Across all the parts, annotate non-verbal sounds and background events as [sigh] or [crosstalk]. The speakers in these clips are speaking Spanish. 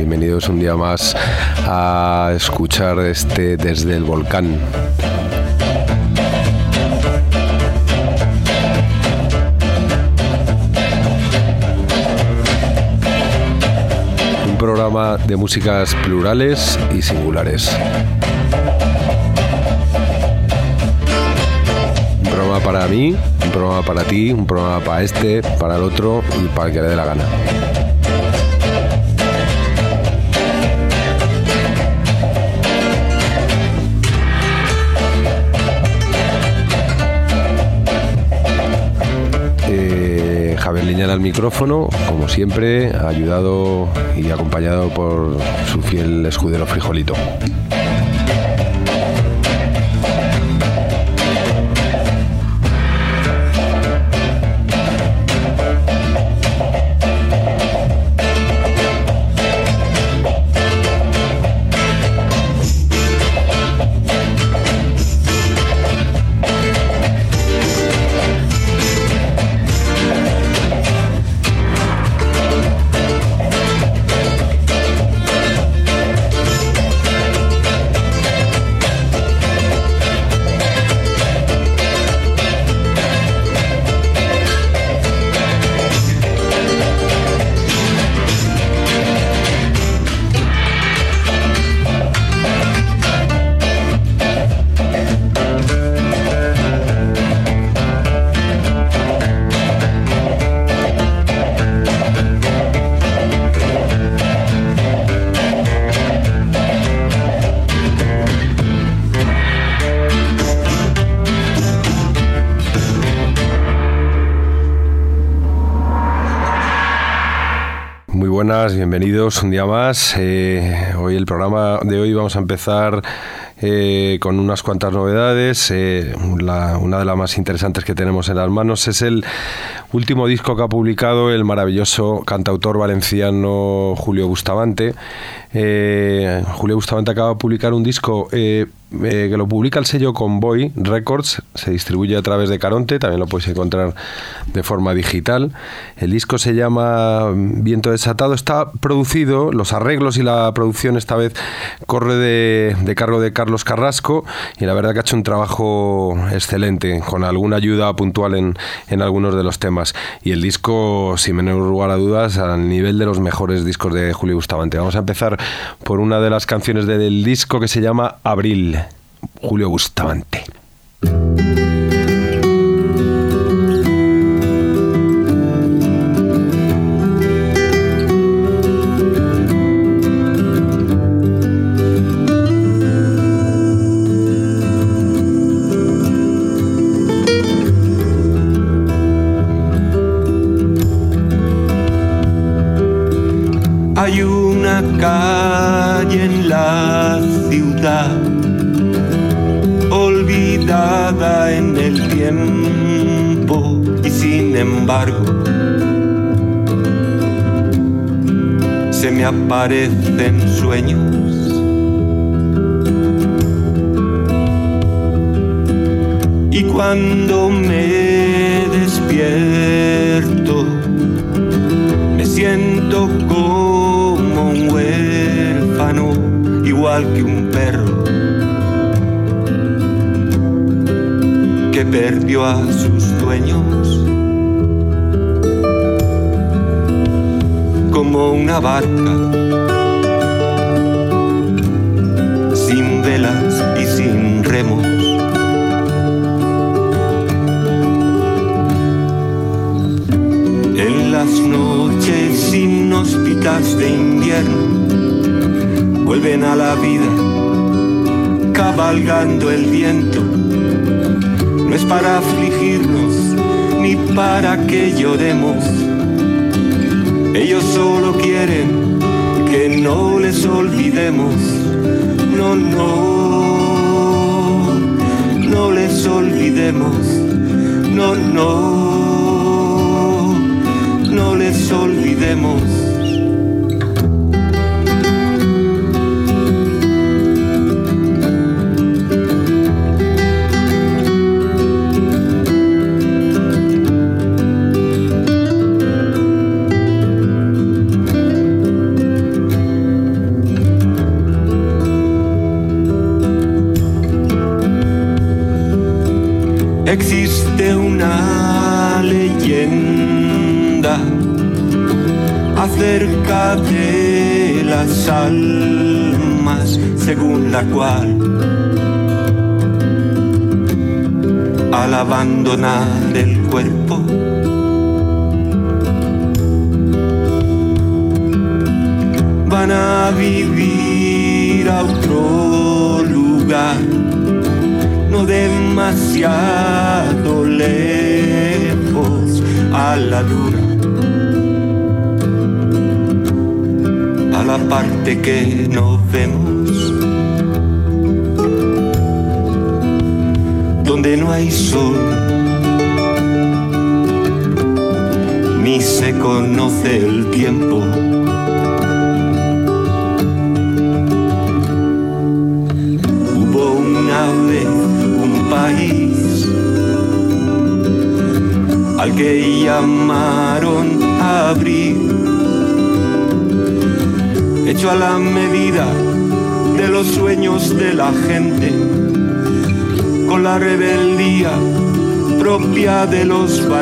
bienvenidos un día más a escuchar este desde el volcán. Un programa de músicas plurales y singulares. Un programa para mí, un programa para ti, un programa para este, para el otro y para el que le dé la gana. Liñán al micrófono, como siempre, ayudado y acompañado por su fiel escudero Frijolito. Bienvenidos un día más. Eh, hoy el programa de hoy vamos a empezar eh, con unas cuantas novedades. Eh, una de las más interesantes que tenemos en las manos es el último disco que ha publicado el maravilloso cantautor valenciano Julio Bustamante. Julio Bustamante acaba de publicar un disco eh, que lo publica el sello Convoy Records, se distribuye a través de Caronte, también lo podéis encontrar de forma digital. El disco se llama Viento Desatado, está producido, los arreglos y la producción esta vez corre de, cargo de Carlos Carrasco y la verdad que ha hecho un trabajo excelente, con alguna ayuda puntual en, en algunos de los temas. Y el disco, sin menor lugar a dudas, al nivel de los mejores discos de Julio Bustamante. Vamos a empezar por una de las canciones del disco que se llama Abril. Julio Bustamante. Aparecen sueños. Y cuando me despierto, me siento como un huérfano, igual que un perro perdió a sus dueños. como una barca, sin velas y sin remos. En las noches inhóspitas de invierno vuelven a la vida, cabalgando el viento. No es para afligirnos ni para que lloremos ellos solo quieren que no les olvidemos. No, no, no les olvidemos. No, no, no les olvidemos.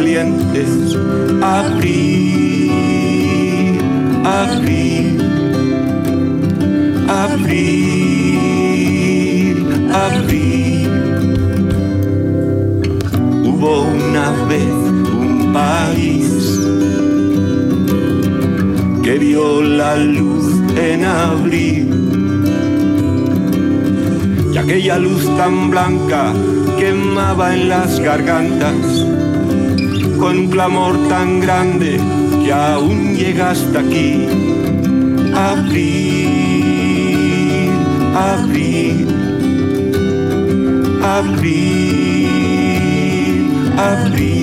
Valientes. Abril, abril, abril, abril. Hubo una vez un país que vio la luz en abril. Y aquella luz tan blanca quemaba en las gargantas con un clamor tan grande que aún llega hasta aquí. Abril, abril, abril, abril.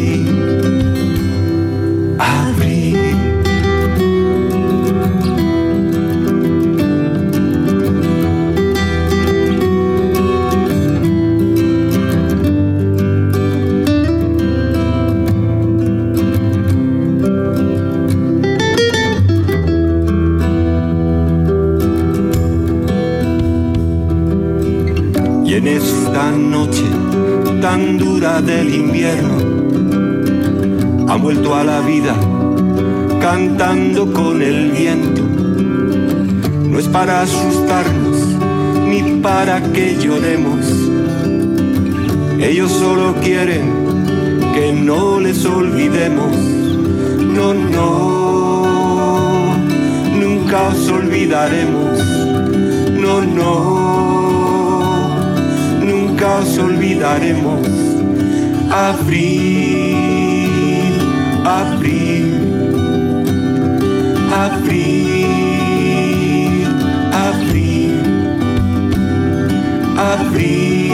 Del invierno han vuelto a la vida cantando con el viento. No es para asustarnos ni para que lloremos. Ellos solo quieren que no les olvidemos. No, no, nunca os olvidaremos. No, no nunca os olvidaremos. Abril, abril, abril, abril, abril,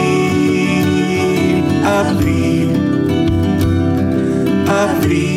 abril, abril,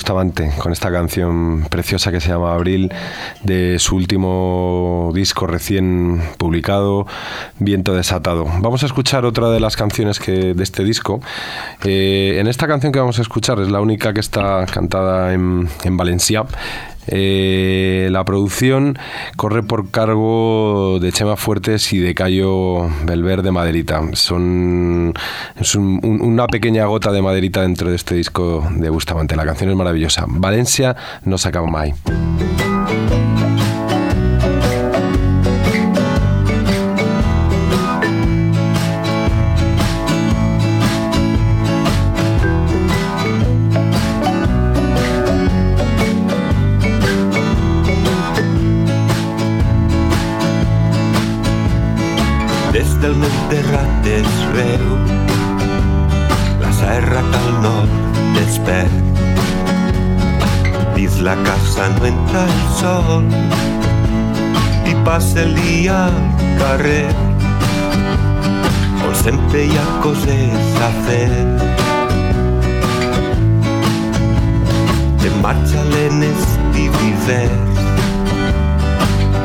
Bustamante con esta canción preciosa que se llama Abril de su último disco recién publicado, Viento desatado. Vamos a escuchar otra de las canciones que, de este disco. Eh, en esta canción que vamos a escuchar es la única que está cantada en, en Valencia. Eh, la producción corre por cargo de Chema Fuertes y de Cayo Belver Maderita. Son es una pequeña gota de maderita dentro de este disco de Bustamante. La canción es maravillosa. Valencia no se acaba más. Y pasa el día al carrer on sempre hi ha coses a fer. De marxa lenes i vivers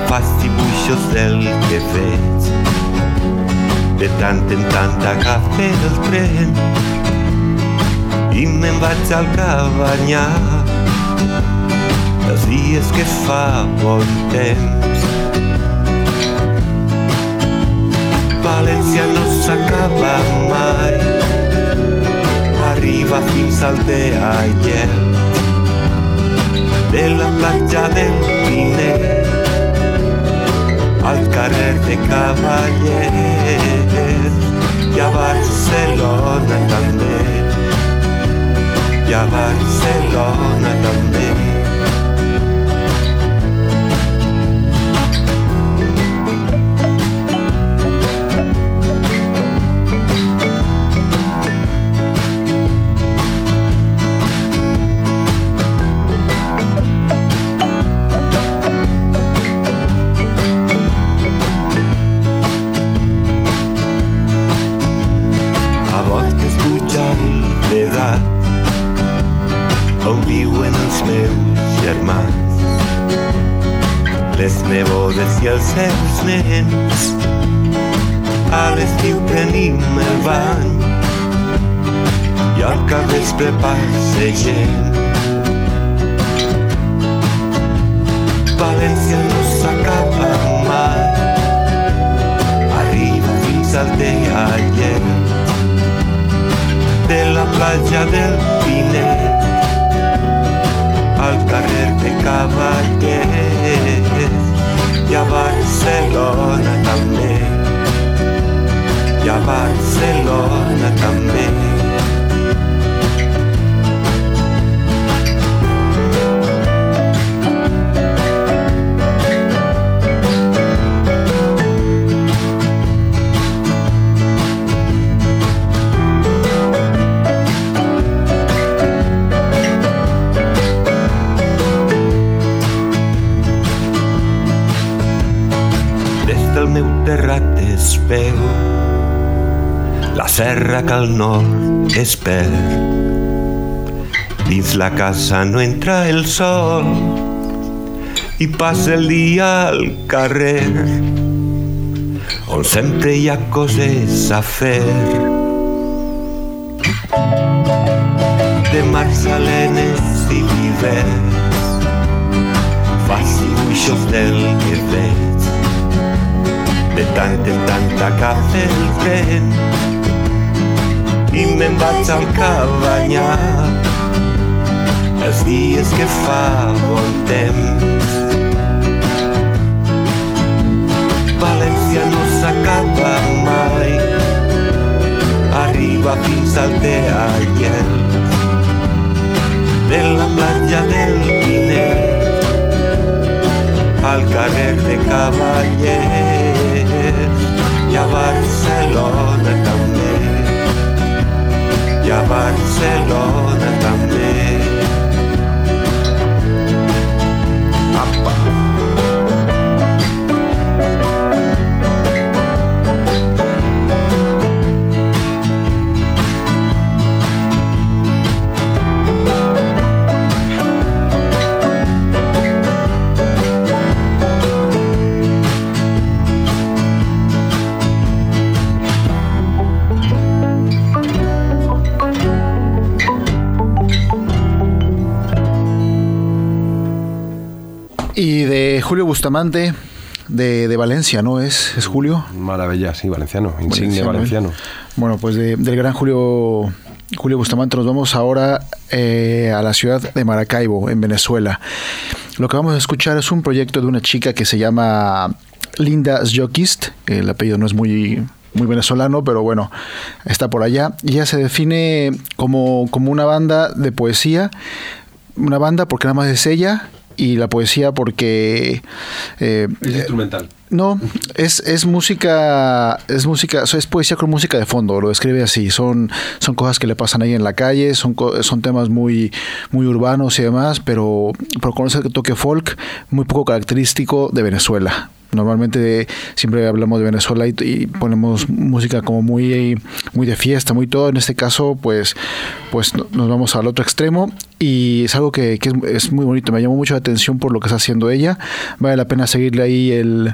fas dibuixos del que veig. De tant en tant agafe el tren i me'n vaig al cabanyar. Els dies que fa bon temps. València no s'acaba mai, arriba fins al Deaiel, de la platja del Pinet. Al carrer de Cavallers i a Barcelona també, i a Barcelona també. nebodes i els seus nens. A l'estiu tenim el bany i al capvespre passegem. València no s'acaba mai, arriba fins al Tealler de la platja del Pinet al carrer de Cavallers i a Barcelona també i a Barcelona també veu la serra que al nord es perd. Dins la casa no entra el sol i passa el dia al carrer on sempre hi ha coses a fer. De marsalenes i vivers fas dibuixos del que veig de tant en tant agafa el tren i me'n vaig al cabanyar els dies que fa bon temps. València no s'acaba mai, arriba fins al Teaiel, de la platja del Pinet al carrer de Cavallers Barcelona també Julio Bustamante de, Valencia, ¿no? ¿Es, es Julio? Maravilla, sí, valenciano, insigne valenciano. Bueno, pues del gran Julio Julio Bustamante, nos vamos ahora eh, a la ciudad de Maracaibo, en Venezuela. Lo que vamos a escuchar es un proyecto de una chica que se llama Linda Zjokist. El apellido no es muy, muy venezolano, pero bueno, está por allá. ella se define como, como una banda de poesía. Una banda porque nada más es ella y la poesía porque... Eh, es instrumental. No, es, es música, es música, es poesía con música de fondo, lo describe así. Son, son cosas que le pasan ahí en la calle, son, son temas muy, muy urbanos y demás, pero, pero con ese toque folk muy poco característico de Venezuela. Normalmente siempre hablamos de Venezuela y, ponemos música como muy, muy de fiesta, muy todo. En este caso, pues, pues nos vamos al otro extremo y es algo que, es, es, muy bonito. Me llamó mucho la atención por lo que está haciendo ella. Vale la pena seguirle ahí el,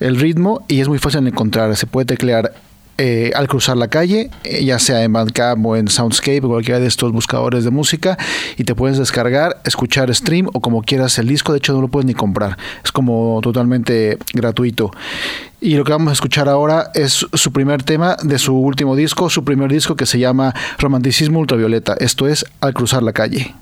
el ritmo y es muy fácil de encontrar. Se puede teclear eh, al cruzar la calle, eh, ya sea en Bandcamp o en Soundscape cualquiera de estos buscadores de música, y te puedes descargar, escuchar stream o como quieras el disco. De hecho, no lo puedes ni comprar, es como totalmente gratuito. Y lo que vamos a escuchar ahora es su primer tema de su último disco, su primer disco que se llama Romanticismo Ultravioleta. Esto es Al cruzar la calle.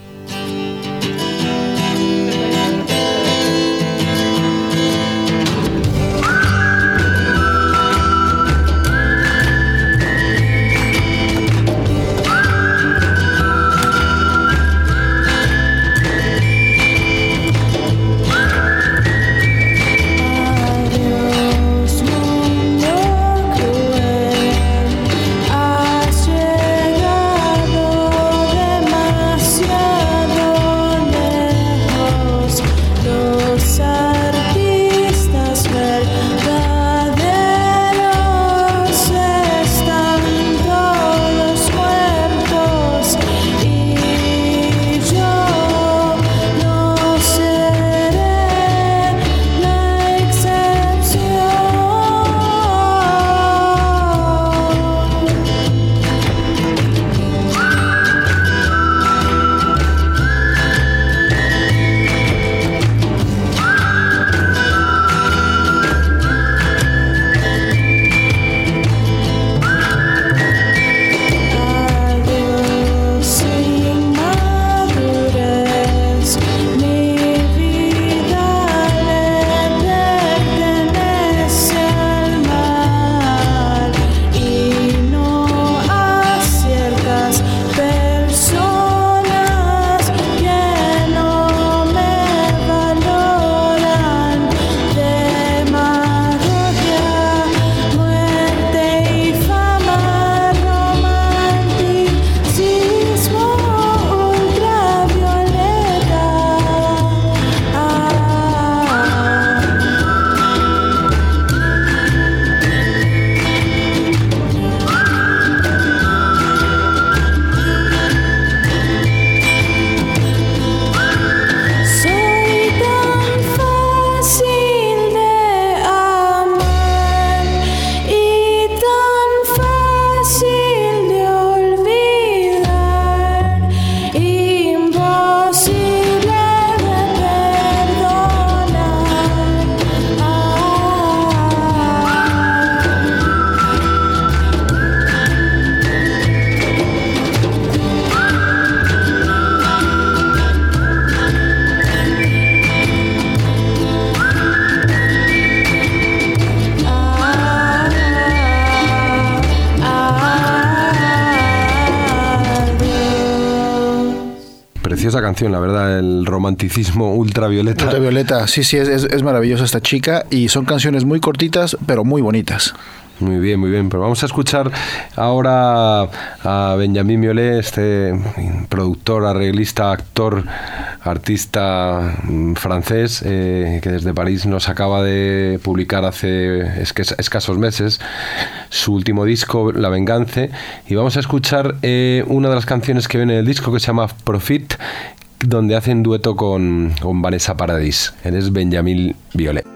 Canción, la verdad, el romanticismo ultravioleta. Ultravioleta, sí, sí, es, es maravillosa esta chica y son canciones muy cortitas, pero muy bonitas. Muy bien, muy bien. Pero vamos a escuchar ahora a Benjamín Miolet, este productor, arreglista, actor, artista mm, francés eh, que desde París nos acaba de publicar hace escasos meses su último disco, La Venganza. Y vamos a escuchar eh, una de las canciones que viene del disco que se llama Profit, donde hacen dueto con, con Vanessa Paradis. Él es Benjamín Violet.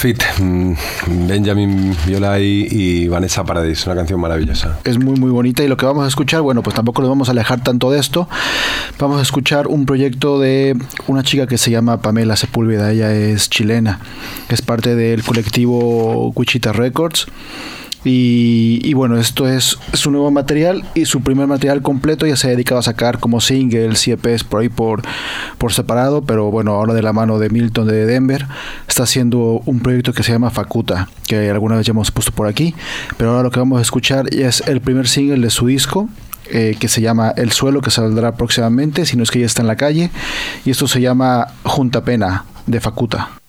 Fit, mm, Benjamin Violay y Vanessa Paradis, una canción maravillosa. Es muy muy bonita y lo que vamos a escuchar, bueno, pues tampoco nos vamos a alejar tanto de esto. Vamos a escuchar un proyecto de una chica que se llama Pamela Sepúlveda, ella es chilena, es parte del colectivo Wichita Records. Y, bueno, esto es su nuevo material y su primer material completo ya se ha dedicado a sacar como singles y EPs por ahí por, por separado, pero bueno, ahora de la mano de Milton de Denver está haciendo un proyecto que se llama Facuta, que alguna vez ya hemos puesto por aquí, pero ahora lo que vamos a escuchar es el primer single de su disco, eh, que se llama El Suelo, que saldrá próximamente, si no es que ya está en la calle. Y esto se llama Junta Pena, de Facuta.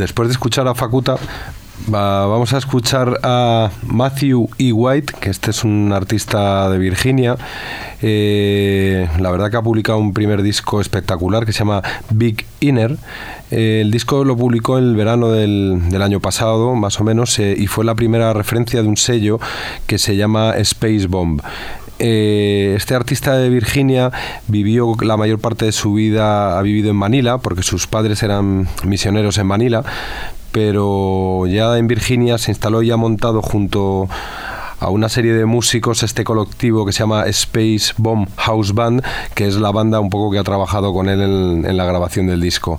Después de escuchar a Facuta, vamos a escuchar a Matthew E. White, que este es un artista de Virginia. Eh, la verdad que ha publicado un primer disco espectacular que se llama Big Inner. Eh, el disco lo publicó el verano del, año pasado, más o menos, eh, y fue la primera referencia de un sello que se llama Space Bomb. Eh, este artista de Virginia vivió la mayor parte de su vida, ha vivido en Manila, porque sus padres eran misioneros en Manila, pero ya en Virginia se instaló y ha montado junto a una serie de músicos este colectivo que se llama Space Bomb House Band, que es la banda un poco que ha trabajado con él en, la grabación del disco.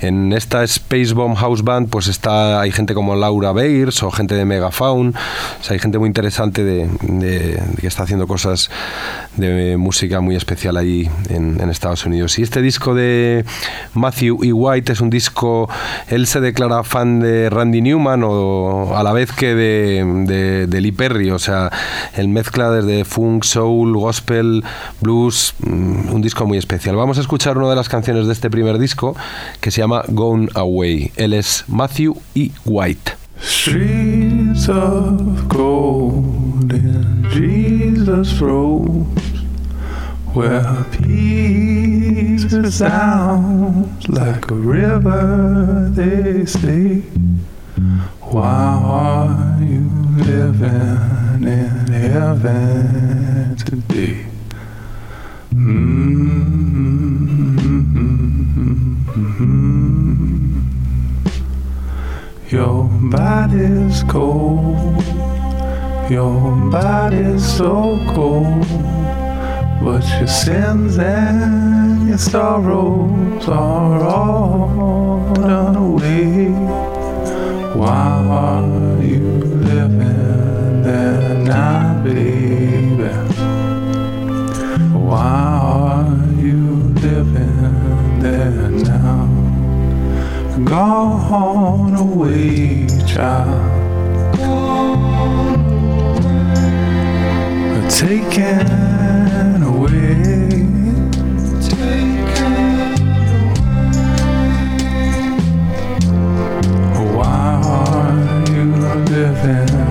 En esta Space Bomb House Band pues está hay gente como Laura Beirs o gente de Megafaun, o sea, hay gente muy interesante de, que está haciendo cosas de música muy especial ahí en, Estados Unidos. Y este disco de Matthew E. White es un disco, él se declara fan de Randy Newman o a la vez que de, de, Lee Perry, o sea, él mezcla desde funk, soul, gospel, blues, mm, un disco muy especial. Vamos a escuchar una de las canciones de este primer disco que se llama Gone Away. Él es Matthew E. White. Streets of gold in Jesus' robes, where peace resounds like a river, they say. Why are you living in heaven today? Mm-hmm. Your body's cold, your body's so cold, but your sins and your sorrows are all done away. Why are you there baby? Why are you living there now? gone away, child. Taken away. Why are you living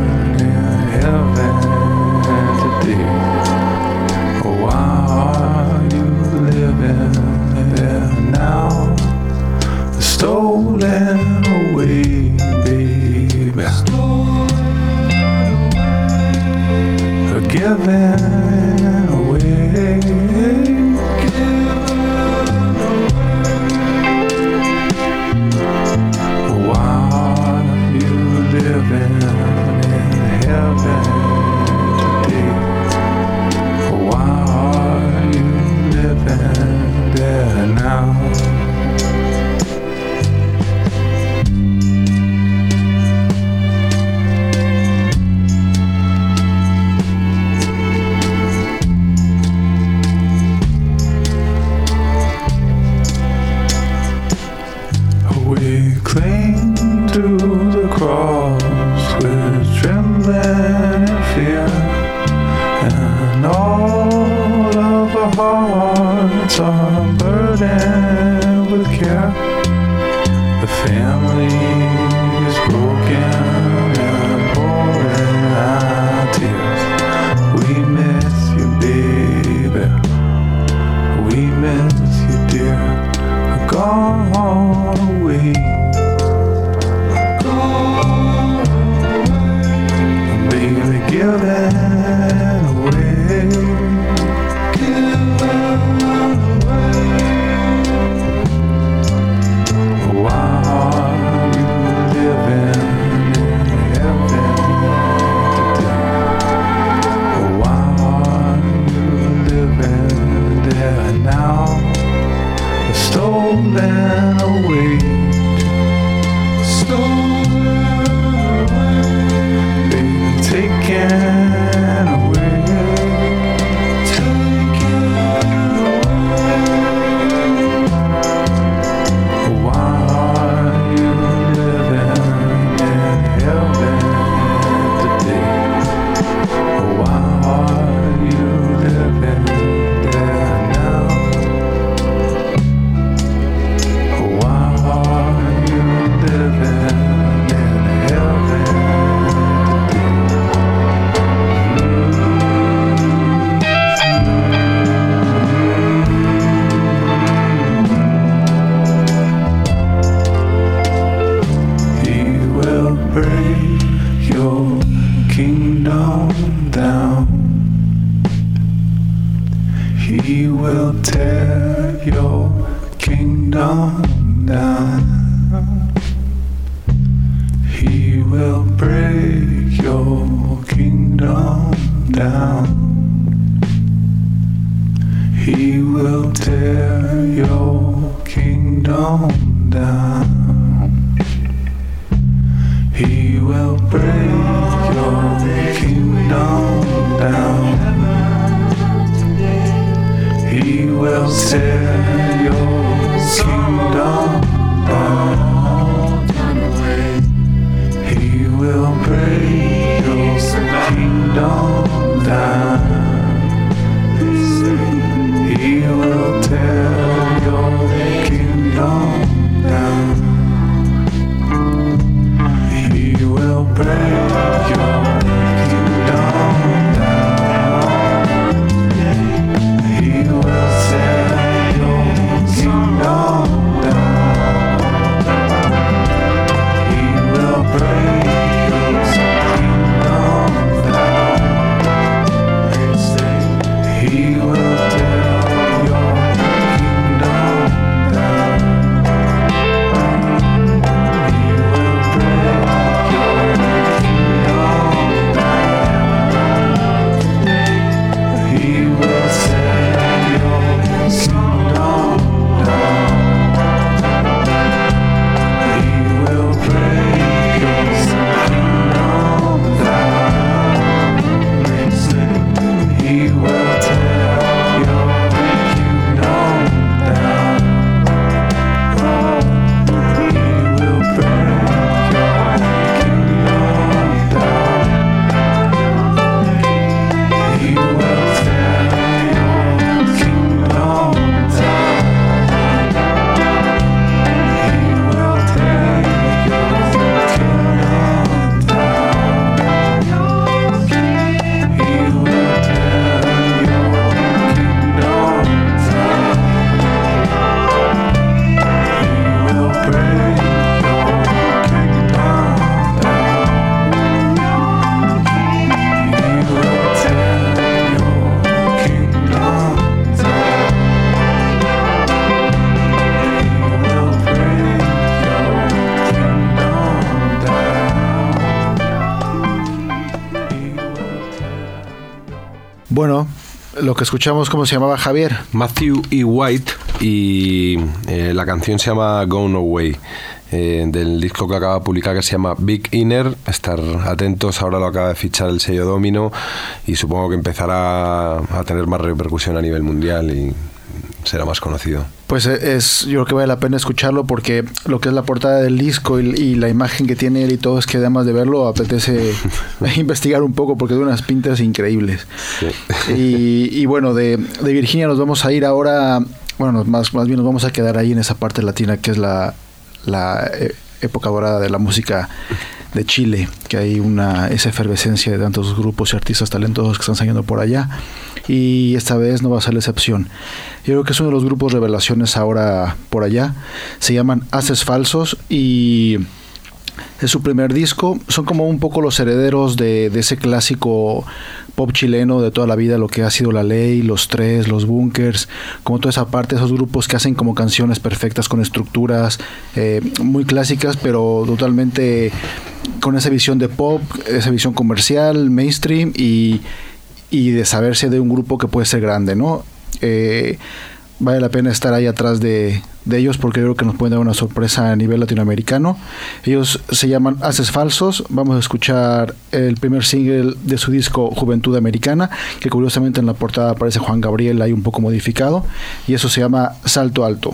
down. He will tear your kingdom down. He will break your kingdom down. He will tear your kingdom down. He will break your kingdom time, he will tell. Lo que escuchamos, ¿cómo se llamaba Javier? Matthew E. White y eh, la canción se llama Gone Away. eh, del disco que acaba de publicar que se llama Big Inner. Estar atentos, ahora lo acaba de fichar el sello Domino y supongo que empezará a tener más repercusión a nivel mundial y será más conocido. Pues e- es, yo creo que vale la pena escucharlo porque lo que es la portada del disco y, y la imagen que tiene él y todo es que además de verlo apetece [laughs] [laughs] investigar un poco porque tiene unas pintas increíbles. Y, y bueno, de, de Virginia nos vamos a ir ahora, bueno, más, más bien nos vamos a quedar ahí en esa parte latina que es la, la eh, época dorada de la música de Chile, que hay una esa efervescencia de tantos grupos y artistas talentosos que están saliendo por allá y esta vez no va a ser la excepción. Yo creo que es uno de los grupos revelaciones ahora por allá. Se llaman Haces Falsos y es su primer disco. Son como un poco los herederos de, de ese clásico pop chileno de toda la vida, lo que ha sido La Ley, Los Tres, Los Bunkers, como toda esa parte, esos grupos que hacen como canciones perfectas con estructuras eh, muy clásicas, pero totalmente con esa visión de pop, esa visión comercial, mainstream y, y de saberse de un grupo que puede ser grande, ¿no? Eh, vale la pena estar ahí atrás de, de ellos porque creo que nos pueden dar una sorpresa a nivel latinoamericano. Ellos se llaman Haces Falsos. Vamos a escuchar el primer single de su disco Juventud Americana, que curiosamente en la portada aparece Juan Gabriel ahí un poco modificado, y eso se llama Salto Alto.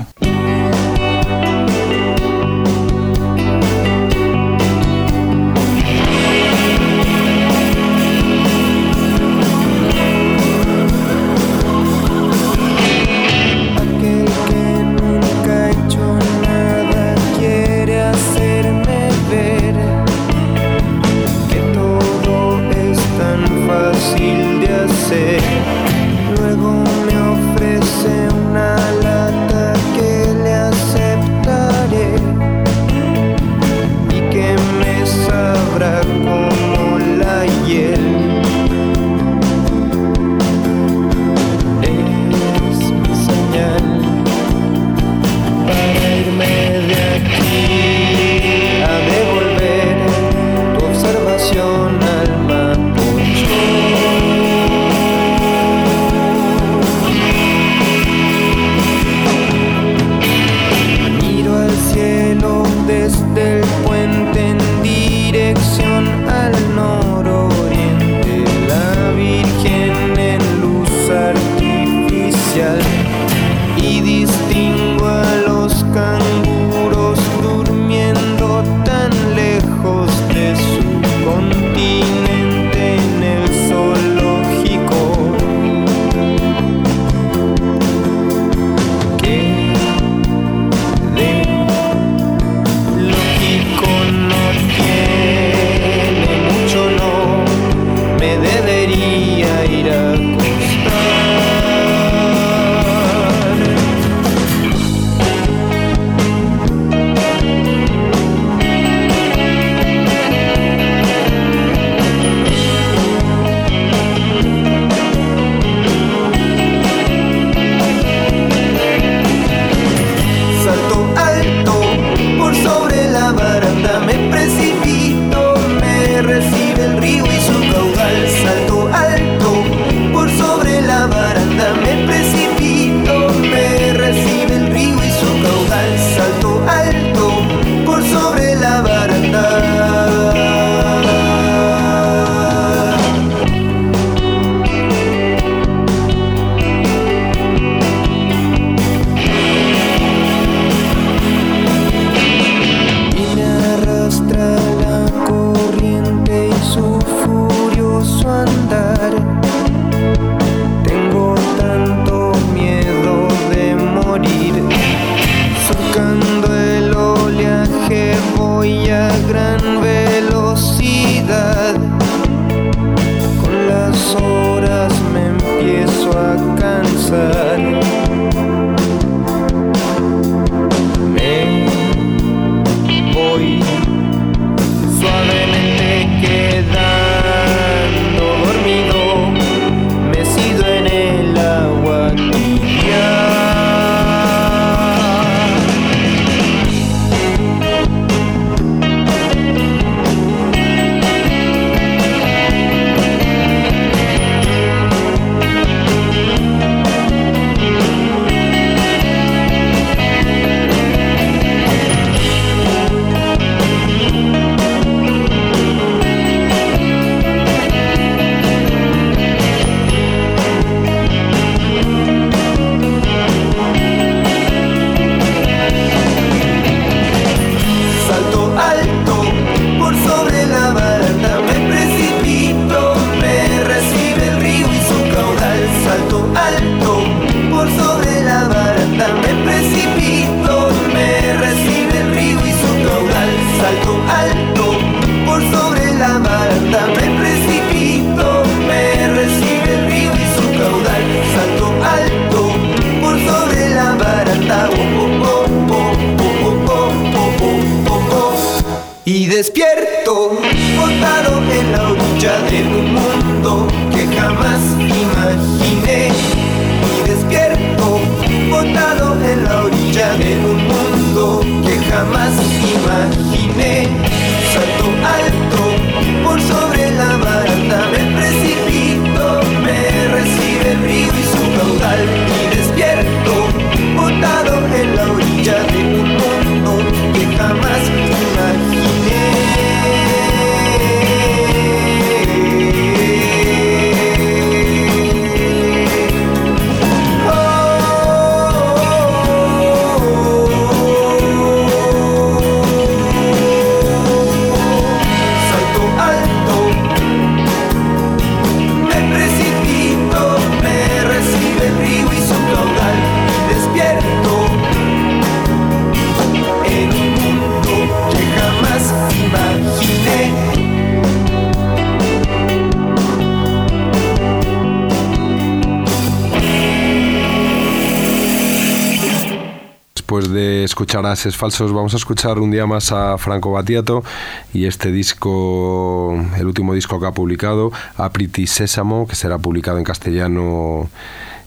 Escuchar Ases Falsos, vamos a escuchar un día más a Franco Battiato y este disco, el último disco que ha publicado, Apriti Sésamo, que será publicado en castellano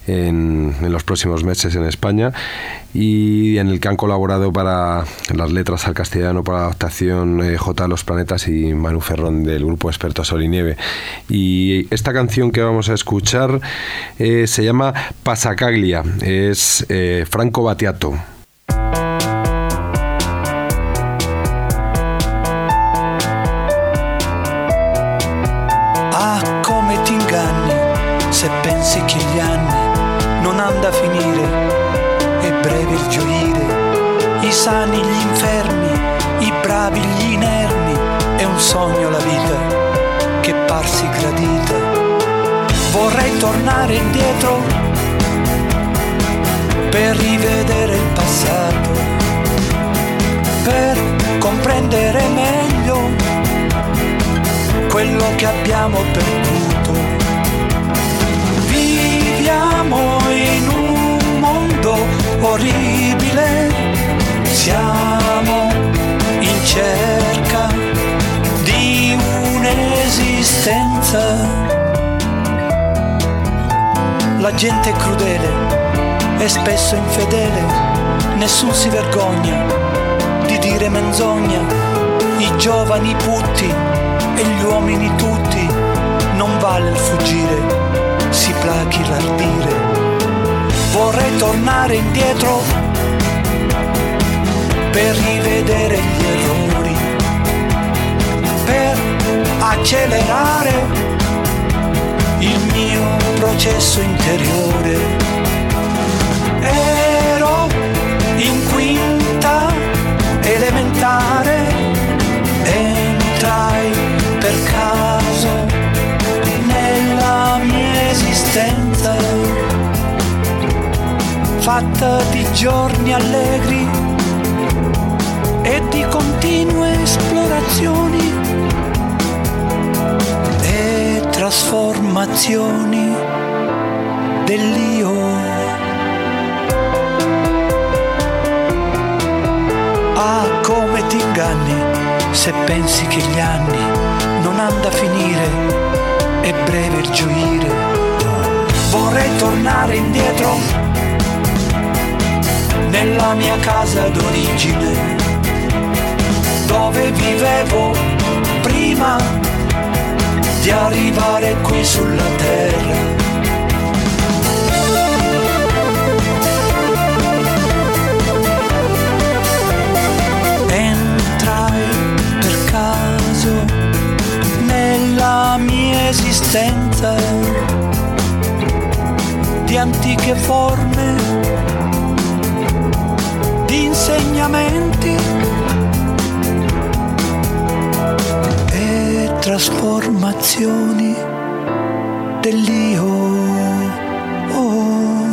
en, en los próximos meses en España y en el que han colaborado para las letras al castellano, para la adaptación eh, J. Los Planetas y Manu Ferrón del grupo experto Sol y Nieve. Y esta canción que vamos a escuchar eh, se llama Pasacaglia, es eh, Franco Battiato. Tornare indietro per rivedere il passato, per comprendere meglio quello che abbiamo perduto. Viviamo in un mondo orribile, siamo in cerca di un'esistenza. La gente è crudele e spesso infedele, nessun si vergogna di dire menzogna, i giovani putti e gli uomini tutti, non vale il fuggire, si plachi l'ardire. Vorrei tornare indietro per rivedere gli errori, per accelerare mio processo interiore. Ero in quinta elementare, entrai per caso nella mia esistenza, fatta di giorni allegri e di continue esplorazioni trasformazioni dell'io. Ah, come ti inganni se pensi che gli anni non hanno da finire, è breve il gioire. Vorrei tornare indietro nella mia casa d'origine, dove vivevo prima di arrivare qui sulla terra. Entrai per caso nella mia esistenza di antiche forme, di insegnamenti trasformazioni dell'io. Oh.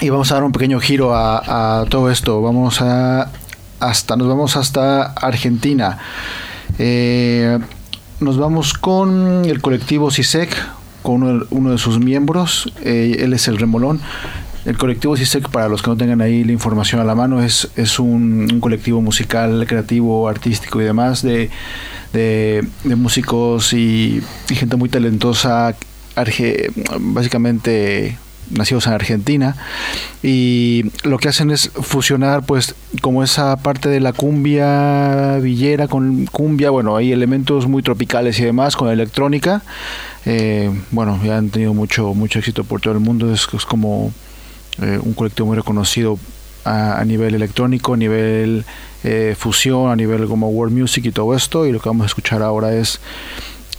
Y vamos a dar un pequeño giro a, todo esto. Vamos a hasta nos vamos hasta Argentina. Eh, nos vamos con el colectivo CISEC, con uno, uno de sus miembros. Eh, él es el Remolón. El colectivo CISEC, para los que no tengan ahí la información a la mano, es, es un, colectivo musical, creativo, artístico y demás de, de, músicos y, y gente muy talentosa, arge- básicamente nacidos en Argentina y lo que hacen es fusionar pues como esa parte de la cumbia villera con cumbia, bueno, hay elementos muy tropicales y demás con electrónica. Eh, bueno, ya han tenido mucho mucho éxito por todo el mundo, es, es como eh, un colectivo muy reconocido a, nivel electrónico, a nivel eh, fusión, a nivel como world music y todo esto y lo que vamos a escuchar ahora es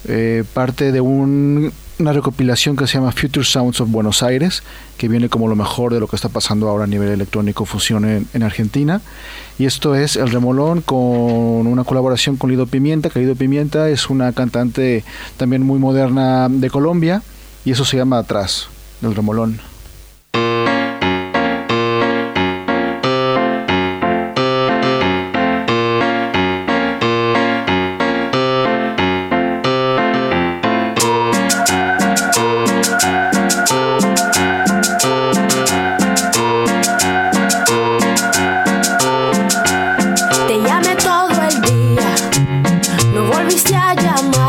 eh, parte de un- una recopilación que se llama Future Sounds of Buenos Aires, que viene como lo mejor de lo que está pasando ahora a nivel electrónico fusión en, en Argentina. Y esto es El Remolón con una colaboración con Lido Pimienta, que Lido Pimienta es una cantante también muy moderna de Colombia, y eso se llama Atrás, El Remolón. No volviste a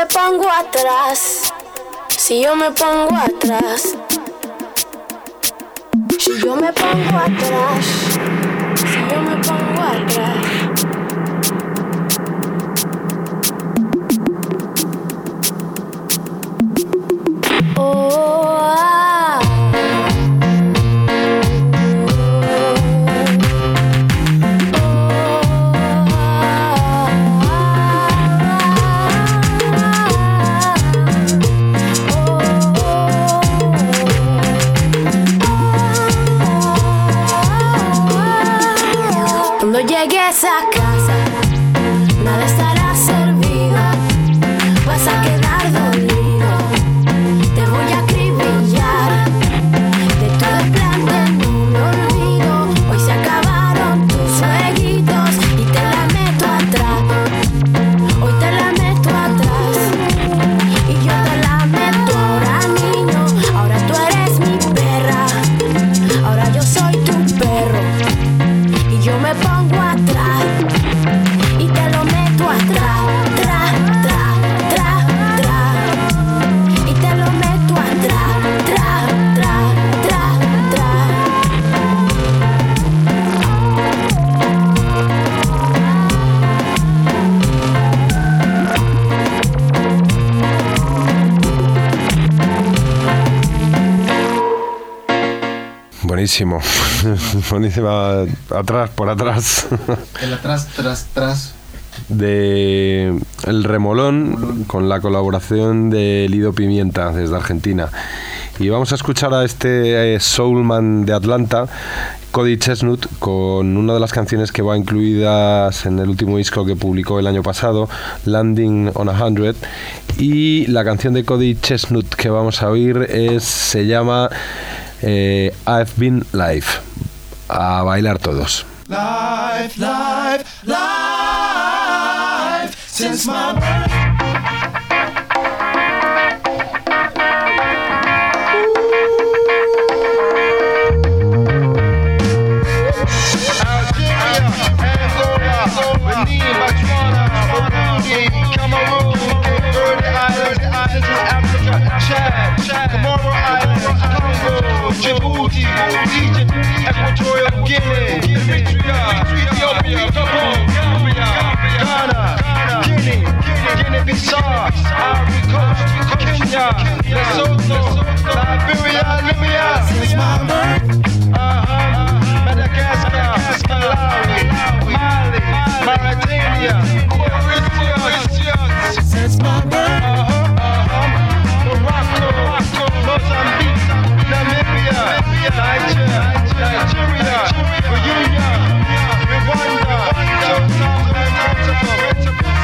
me pongo atrás, si yo me pongo atrás, Si yo me pongo atrás, si yo me pongo atrás, Buenísimo. [laughs] Buenísima. Atrás, por atrás. [laughs] El atrás, tras, tras. de El Remolón con la colaboración de Lido Pimienta desde Argentina. Y vamos a escuchar a este eh, Soulman de Atlanta, Cody Chestnut, con una de las canciones que va incluidas en el último disco que publicó el año pasado, Landing on a Hundred. Y la canción de Cody Chestnut que vamos a oír es, se llama eh, I've Been Live. A bailar todos. Life, life, life since my Egypt, Equatorial Ethiopia, Ghana, Guinea, Guinea-Bissau, Ivory Coast, Kenya, Lesotho, Liberia, Libya, uh-huh. Madagascar, Malawi, Mali, Mauritania, Mauritius, since my birth, Namibia, Niger, Nigeria, Reunion, Rwanda,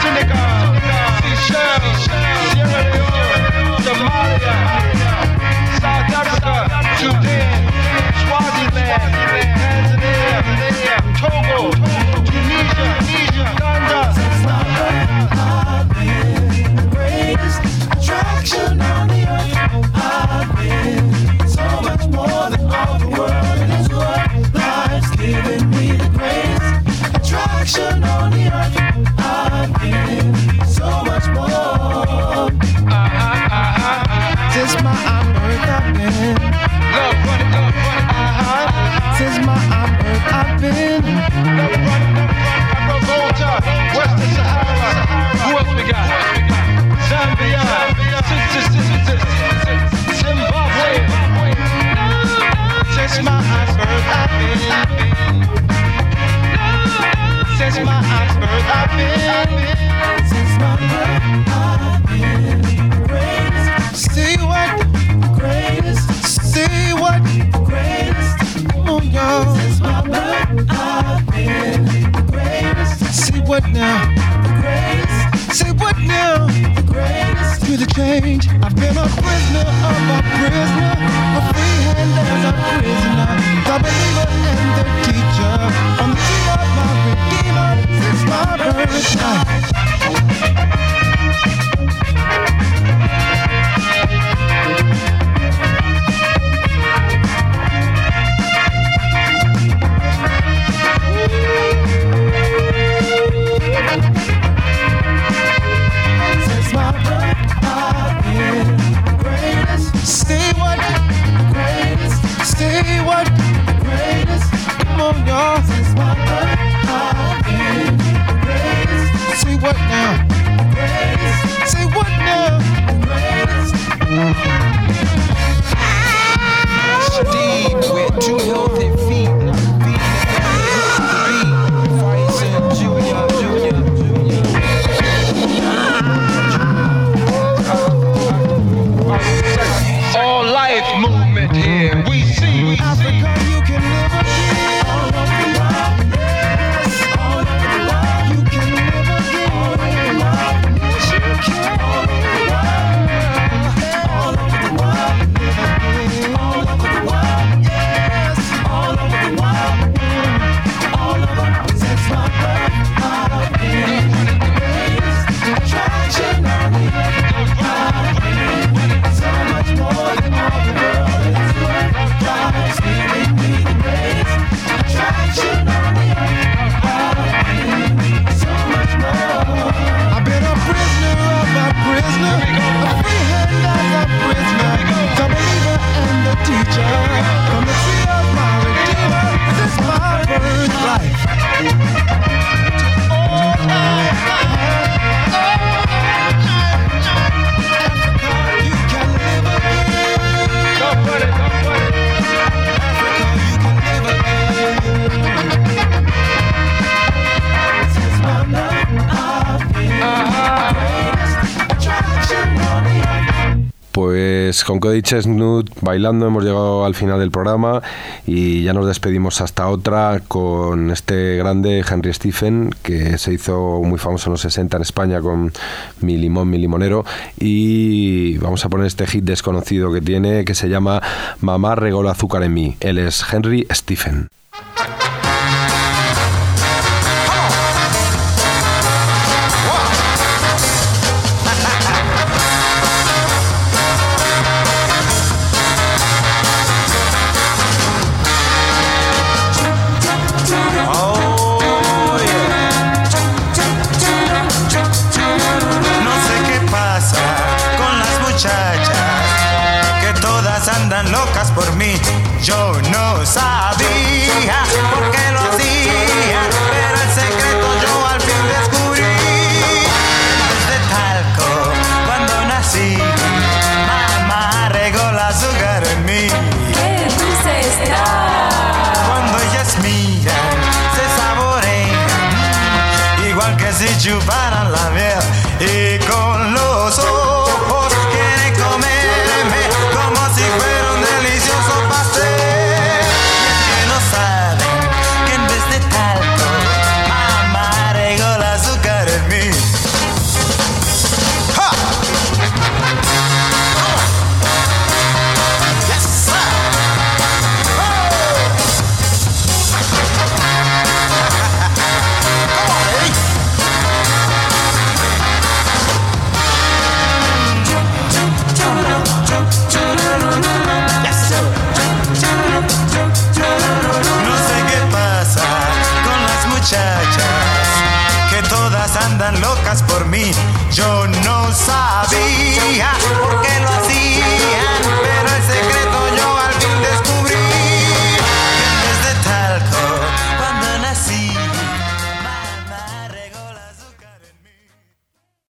Senegal, Seychelles, Sierra Leone, Somalia, South Africa, Sudan, Swaziland, Tanzania, Togo, Chestnut bailando hemos llegado al final del programa y ya nos despedimos hasta otra con este grande Henry Stephen que se hizo muy famoso en los 60 en España con Mi Limón, Mi Limonero y vamos a poner este hit desconocido que tiene que se llama Mamá regó el azúcar en mí. Él es Henry Stephen.